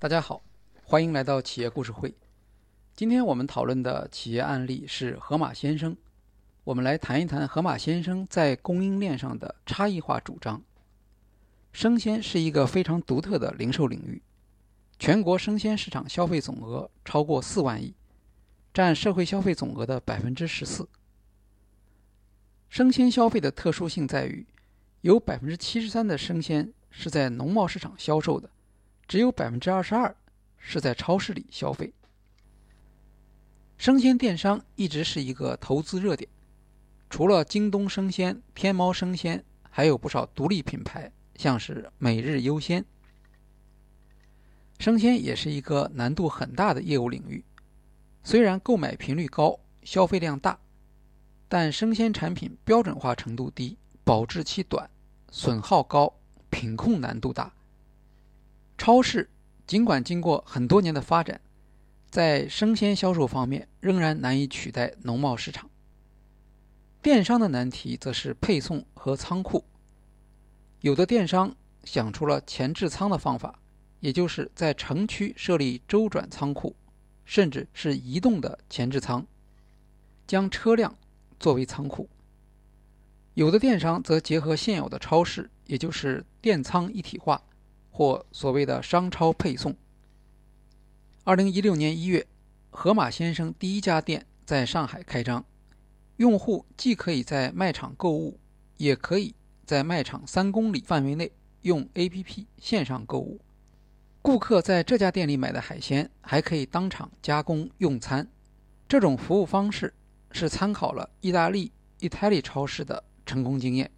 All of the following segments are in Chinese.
大家好，欢迎来到企业故事会。今天我们讨论的企业案例是盒马先生。我们来谈一谈盒马先生在供应链上的差异化主张。生鲜是一个非常独特的零售领域，全国生鲜市场消费总额超过四万亿，占社会消费总额的百分之十四。生鲜消费的特殊性在于，有百分之七十三的生鲜是在农贸市场销售的。只有百分之二十二是在超市里消费。生鲜电商一直是一个投资热点，除了京东生鲜、天猫生鲜，还有不少独立品牌，像是每日优鲜。生鲜也是一个难度很大的业务领域，虽然购买频率高、消费量大，但生鲜产品标准化程度低、保质期短、损耗高、品控难度大。超市尽管经过很多年的发展，在生鲜销售方面仍然难以取代农贸市场。电商的难题则是配送和仓库。有的电商想出了前置仓的方法，也就是在城区设立周转仓库，甚至是移动的前置仓，将车辆作为仓库。有的电商则结合现有的超市，也就是电仓一体化。或所谓的商超配送。二零一六年一月，盒马先生第一家店在上海开张，用户既可以在卖场购物，也可以在卖场三公里范围内用 APP 线上购物。顾客在这家店里买的海鲜还可以当场加工用餐。这种服务方式是参考了意大利 Italy 超市的成功经验，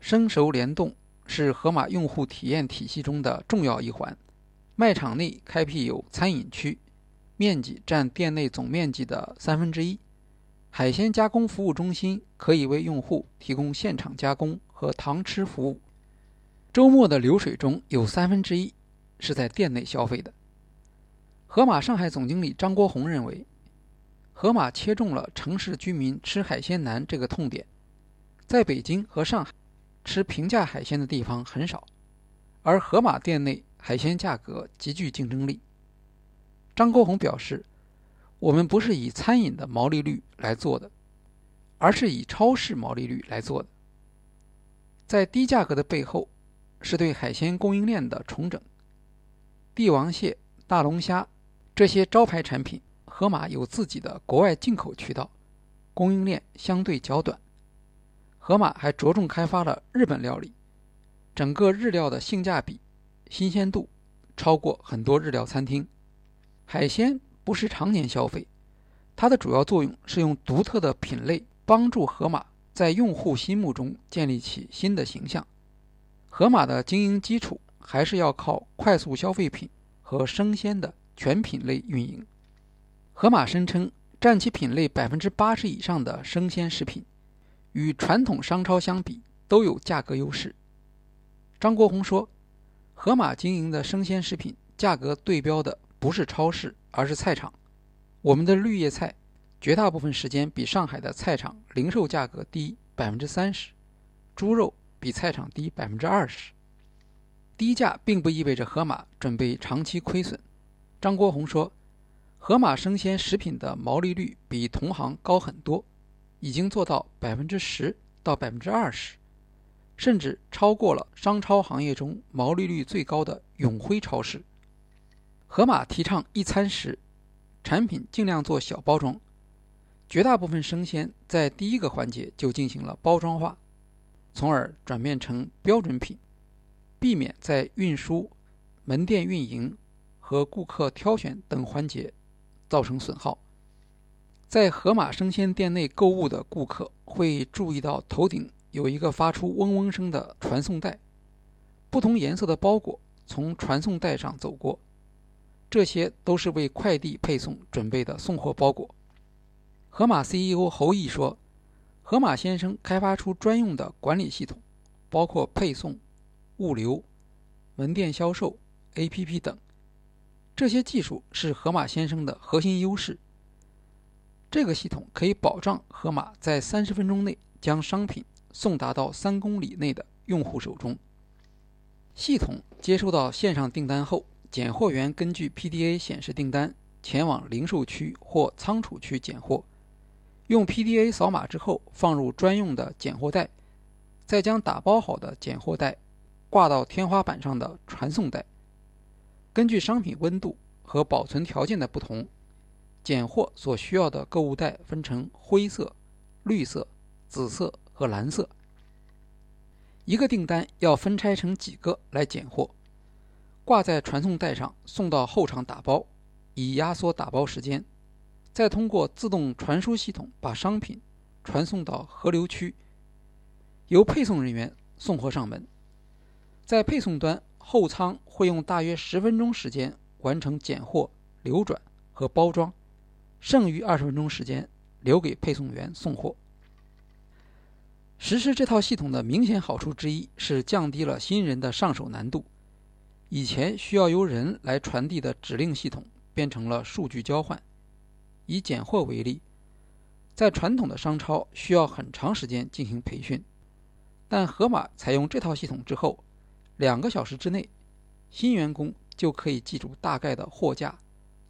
生熟联动。是盒马用户体验体系中的重要一环。卖场内开辟有餐饮区，面积占店内总面积的三分之一。海鲜加工服务中心可以为用户提供现场加工和堂吃服务。周末的流水中有三分之一是在店内消费的。盒马上海总经理张国红认为，盒马切中了城市居民吃海鲜难这个痛点。在北京和上海。吃平价海鲜的地方很少，而盒马店内海鲜价格极具竞争力。张国红表示：“我们不是以餐饮的毛利率来做的，而是以超市毛利率来做的。在低价格的背后，是对海鲜供应链的重整。帝王蟹、大龙虾这些招牌产品，盒马有自己的国外进口渠道，供应链相对较短。”盒马还着重开发了日本料理，整个日料的性价比、新鲜度超过很多日料餐厅。海鲜不是常年消费，它的主要作用是用独特的品类帮助盒马在用户心目中建立起新的形象。盒马的经营基础还是要靠快速消费品和生鲜的全品类运营。盒马声称占其品类百分之八十以上的生鲜食品。与传统商超相比，都有价格优势。张国红说：“盒马经营的生鲜食品价格对标的不是超市，而是菜场。我们的绿叶菜绝大部分时间比上海的菜场零售价格低百分之三十，猪肉比菜场低百分之二十。低价并不意味着盒马准备长期亏损。”张国红说：“盒马生鲜食品的毛利率比同行高很多。”已经做到百分之十到百分之二十，甚至超过了商超行业中毛利率最高的永辉超市。盒马提倡一餐食，产品尽量做小包装，绝大部分生鲜在第一个环节就进行了包装化，从而转变成标准品，避免在运输、门店运营和顾客挑选等环节造成损耗。在盒马生鲜店内购物的顾客会注意到头顶有一个发出嗡嗡声的传送带，不同颜色的包裹从传送带上走过，这些都是为快递配送准备的送货包裹。盒马 CEO 侯毅说：“盒马先生开发出专用的管理系统，包括配送、物流、门店销售、APP 等，这些技术是盒马先生的核心优势。”这个系统可以保障盒马在三十分钟内将商品送达到三公里内的用户手中。系统接收到线上订单后，拣货员根据 PDA 显示订单前往零售区或仓储区拣货，用 PDA 扫码之后放入专用的拣货袋，再将打包好的拣货袋挂到天花板上的传送带。根据商品温度和保存条件的不同，拣货所需要的购物袋分成灰色、绿色、紫色和蓝色。一个订单要分拆成几个来拣货，挂在传送带上送到后场打包，以压缩打包时间，再通过自动传输系统把商品传送到河流区，由配送人员送货上门。在配送端，后仓会用大约十分钟时间完成拣货、流转和包装，剩余二十分钟时间留给配送员送货。实施这套系统的明显好处之一是降低了新人的上手难度。以前需要由人来传递的指令系统变成了数据交换。以拣货为例，在传统的商超需要很长时间进行培训，但盒马采用这套系统之后，两个小时之内，新员工就可以记住大概的货架、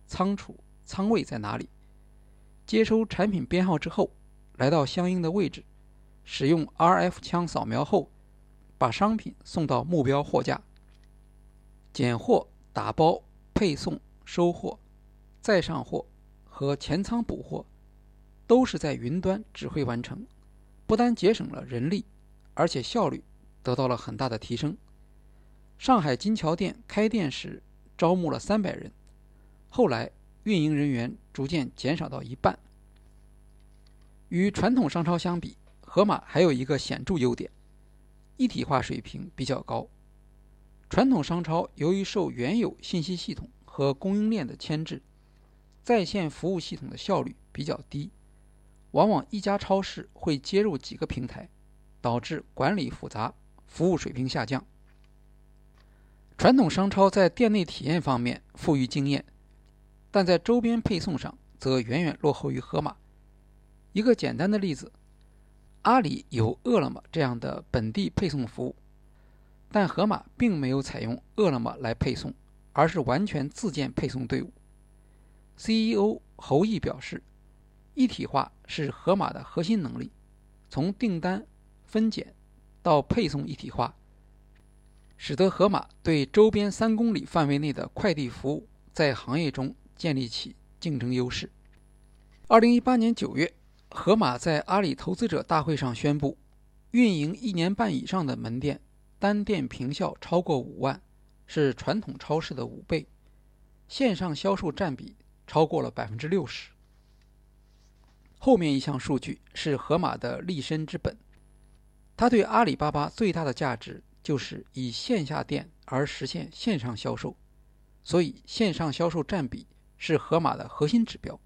仓储、仓位在哪里，接收产品编号之后，来到相应的位置。使用 RF 枪扫描后，把商品送到目标货架。拣货、打包、配送、收货、再上货和前仓补货，都是在云端指挥完成，不但节省了人力，而且效率得到了很大的提升。上海金桥店开店时招募了三百人，后来运营人员逐渐减少到一半。与传统商超相比，盒马还有一个显著优点，一体化水平比较高。传统商超由于受原有信息系统和供应链的牵制，在线服务系统的效率比较低，往往一家超市会接入几个平台，导致管理复杂，服务水平下降。传统商超在店内体验方面富于经验，但在周边配送上则远远落后于盒马。一个简单的例子。阿里有饿了么这样的本地配送服务，但盒马并没有采用饿了么来配送，而是完全自建配送队伍。CEO 侯毅表示，一体化是盒马的核心能力，从订单分拣到配送一体化，使得盒马对周边三公里范围内的快递服务在行业中建立起竞争优势。二零一八年九月。盒马在阿里投资者大会上宣布，运营一年半以上的门店单店坪效超过五万，是传统超市的五倍，线上销售占比超过了百分之六十。后面一项数据是盒马的立身之本，它对阿里巴巴最大的价值就是以线下店而实现线上销售，所以线上销售占比是盒马的核心指标。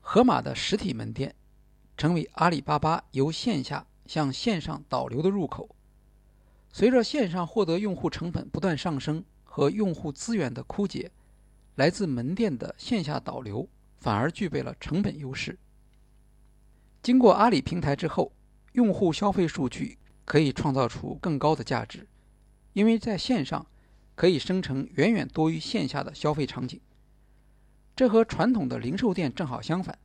盒马的实体门店成为阿里巴巴由线下向线上导流的入口。随着线上获得用户成本不断上升和用户资源的枯竭，来自门店的线下导流反而具备了成本优势。经过阿里平台之后，用户消费数据可以创造出更高的价值，因为在线上可以生成远远多于线下的消费场景。这和传统的零售店正好相反，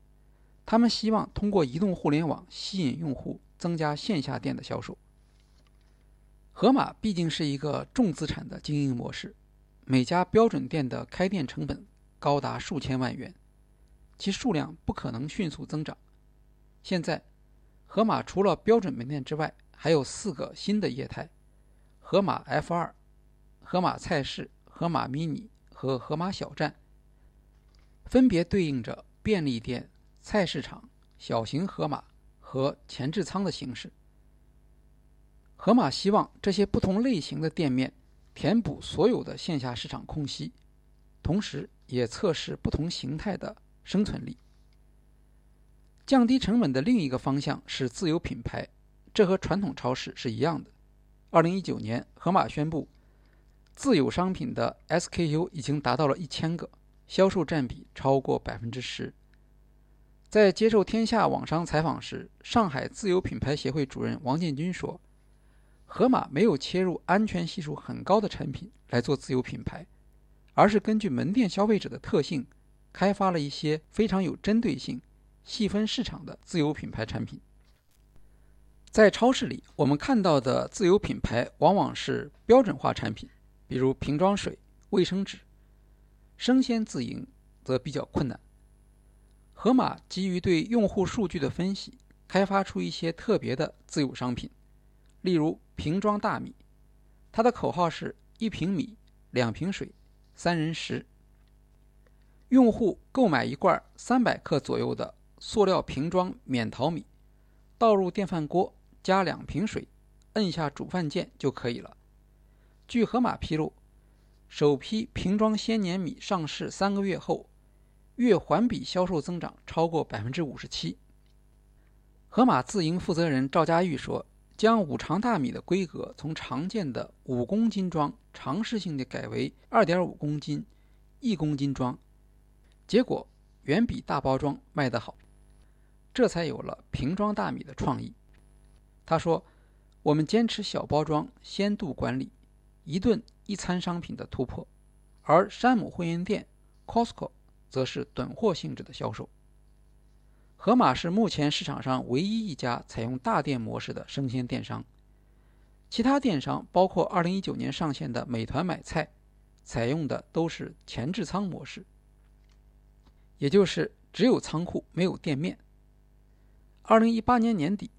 他们希望通过移动互联网吸引用户，增加线下店的销售。盒马毕竟是一个重资产的经营模式，每家标准店的开店成本高达数千万元，其数量不可能迅速增长。现在，盒马除了标准门店之外，还有四个新的业态：盒马 F 二、盒马菜市、盒马 mini 和盒马小站。分别对应着便利店、菜市场、小型盒马和前置仓的形式。盒马希望这些不同类型的店面填补所有的线下市场空隙，同时也测试不同形态的生存力。降低成本的另一个方向是自有品牌，这和传统超市是一样的。二零一九年，盒马宣布，自有商品的 SKU 已经达到了一千个。销售占比超过百分之十。在接受天下网商采访时，上海自有品牌协会主任王建军说：“盒马没有切入安全系数很高的产品来做自有品牌，而是根据门店消费者的特性，开发了一些非常有针对性、细分市场的自有品牌产品。在超市里，我们看到的自有品牌往往是标准化产品，比如瓶装水、卫生纸；生鲜自营则比较困难。盒马基于对用户数据的分析，开发出一些特别的自有商品，例如瓶装大米，它的口号是一瓶米，两瓶水，三人食。用户购买一罐三百克左右的塑料瓶装免淘米，倒入电饭锅。加两瓶水，摁下煮饭键就可以了。据盒马披露，首批瓶装鲜年米上市三个月后，月环比销售增长超过百分之五十七。盒马自营负责人赵佳玉说：“将五常大米的规格从常见的五公斤装尝试性的改为二点五公斤、一公斤装，结果远比大包装卖得好，这才有了瓶装大米的创意。”他说：“我们坚持小包装、鲜度管理，一顿一餐商品的突破，而山姆会员店 （Costco） 则是囤货性质的销售。盒马是目前市场上唯一一家采用大店模式的生鲜电商，其他电商包括2019年上线的美团买菜，采用的都是前置仓模式，也就是只有仓库没有店面。2018年年底。”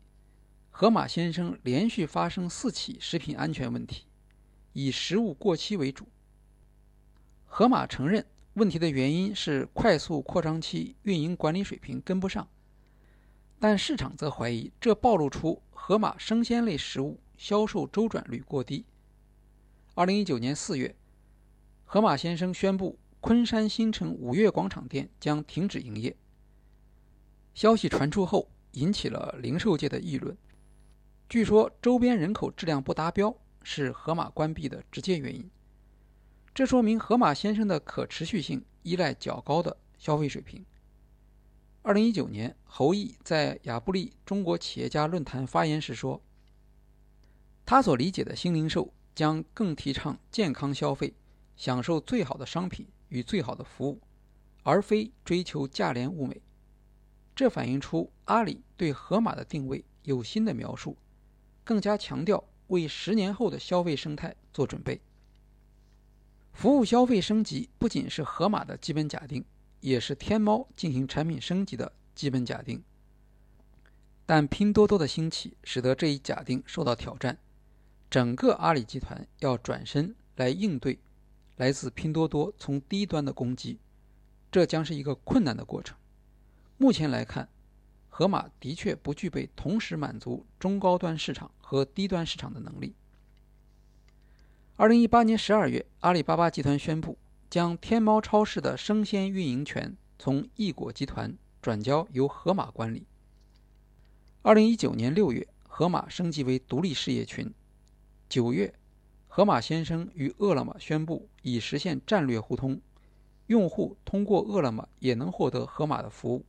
盒马先生连续发生四起食品安全问题，以食物过期为主。盒马承认问题的原因是快速扩张期运营管理水平跟不上，但市场则怀疑这暴露出盒马生鲜类食物销售周转率过低。二零一九年四月，盒马先生宣布昆山新城五月广场店将停止营业。消息传出后，引起了零售界的议论。据说周边人口质量不达标是盒马关闭的直接原因。这说明盒马先生的可持续性依赖较高的消费水平。二零一九年，侯毅在亚布力中国企业家论坛发言时说：“他所理解的新零售将更提倡健康消费，享受最好的商品与最好的服务，而非追求价廉物美。”这反映出阿里对盒马的定位有新的描述。更加强调为十年后的消费生态做准备。服务消费升级不仅是盒马的基本假定，也是天猫进行产品升级的基本假定。但拼多多的兴起使得这一假定受到挑战，整个阿里集团要转身来应对来自拼多多从低端的攻击，这将是一个困难的过程。目前来看。盒马的确不具备同时满足中高端市场和低端市场的能力。二零一八年十二月，阿里巴巴集团宣布将天猫超市的生鲜运营权从易果集团转交由盒马管理。二零一九年六月，盒马升级为独立事业群。九月，盒马先生与饿了么宣布已实现战略互通，用户通过饿了么也能获得盒马的服务。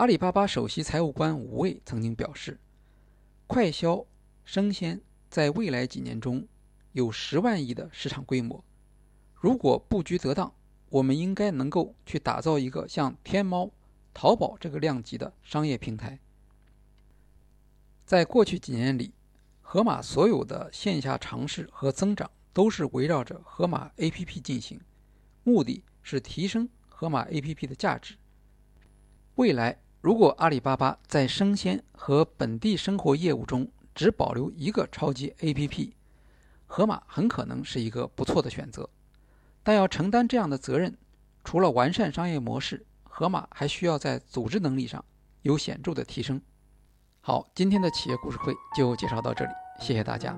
阿里巴巴首席财务官吴卫曾经表示，快消生鲜在未来几年中有十万亿的市场规模。如果布局得当，我们应该能够去打造一个像天猫、淘宝这个量级的商业平台。在过去几年里，盒马所有的线下尝试和增长都是围绕着盒马 APP 进行，目的是提升盒马 APP 的价值。未来。如果阿里巴巴在生鲜和本地生活业务中只保留一个超级 APP，盒马很可能是一个不错的选择。但要承担这样的责任，除了完善商业模式，盒马还需要在组织能力上有显著的提升。好，今天的企业故事会就介绍到这里，谢谢大家。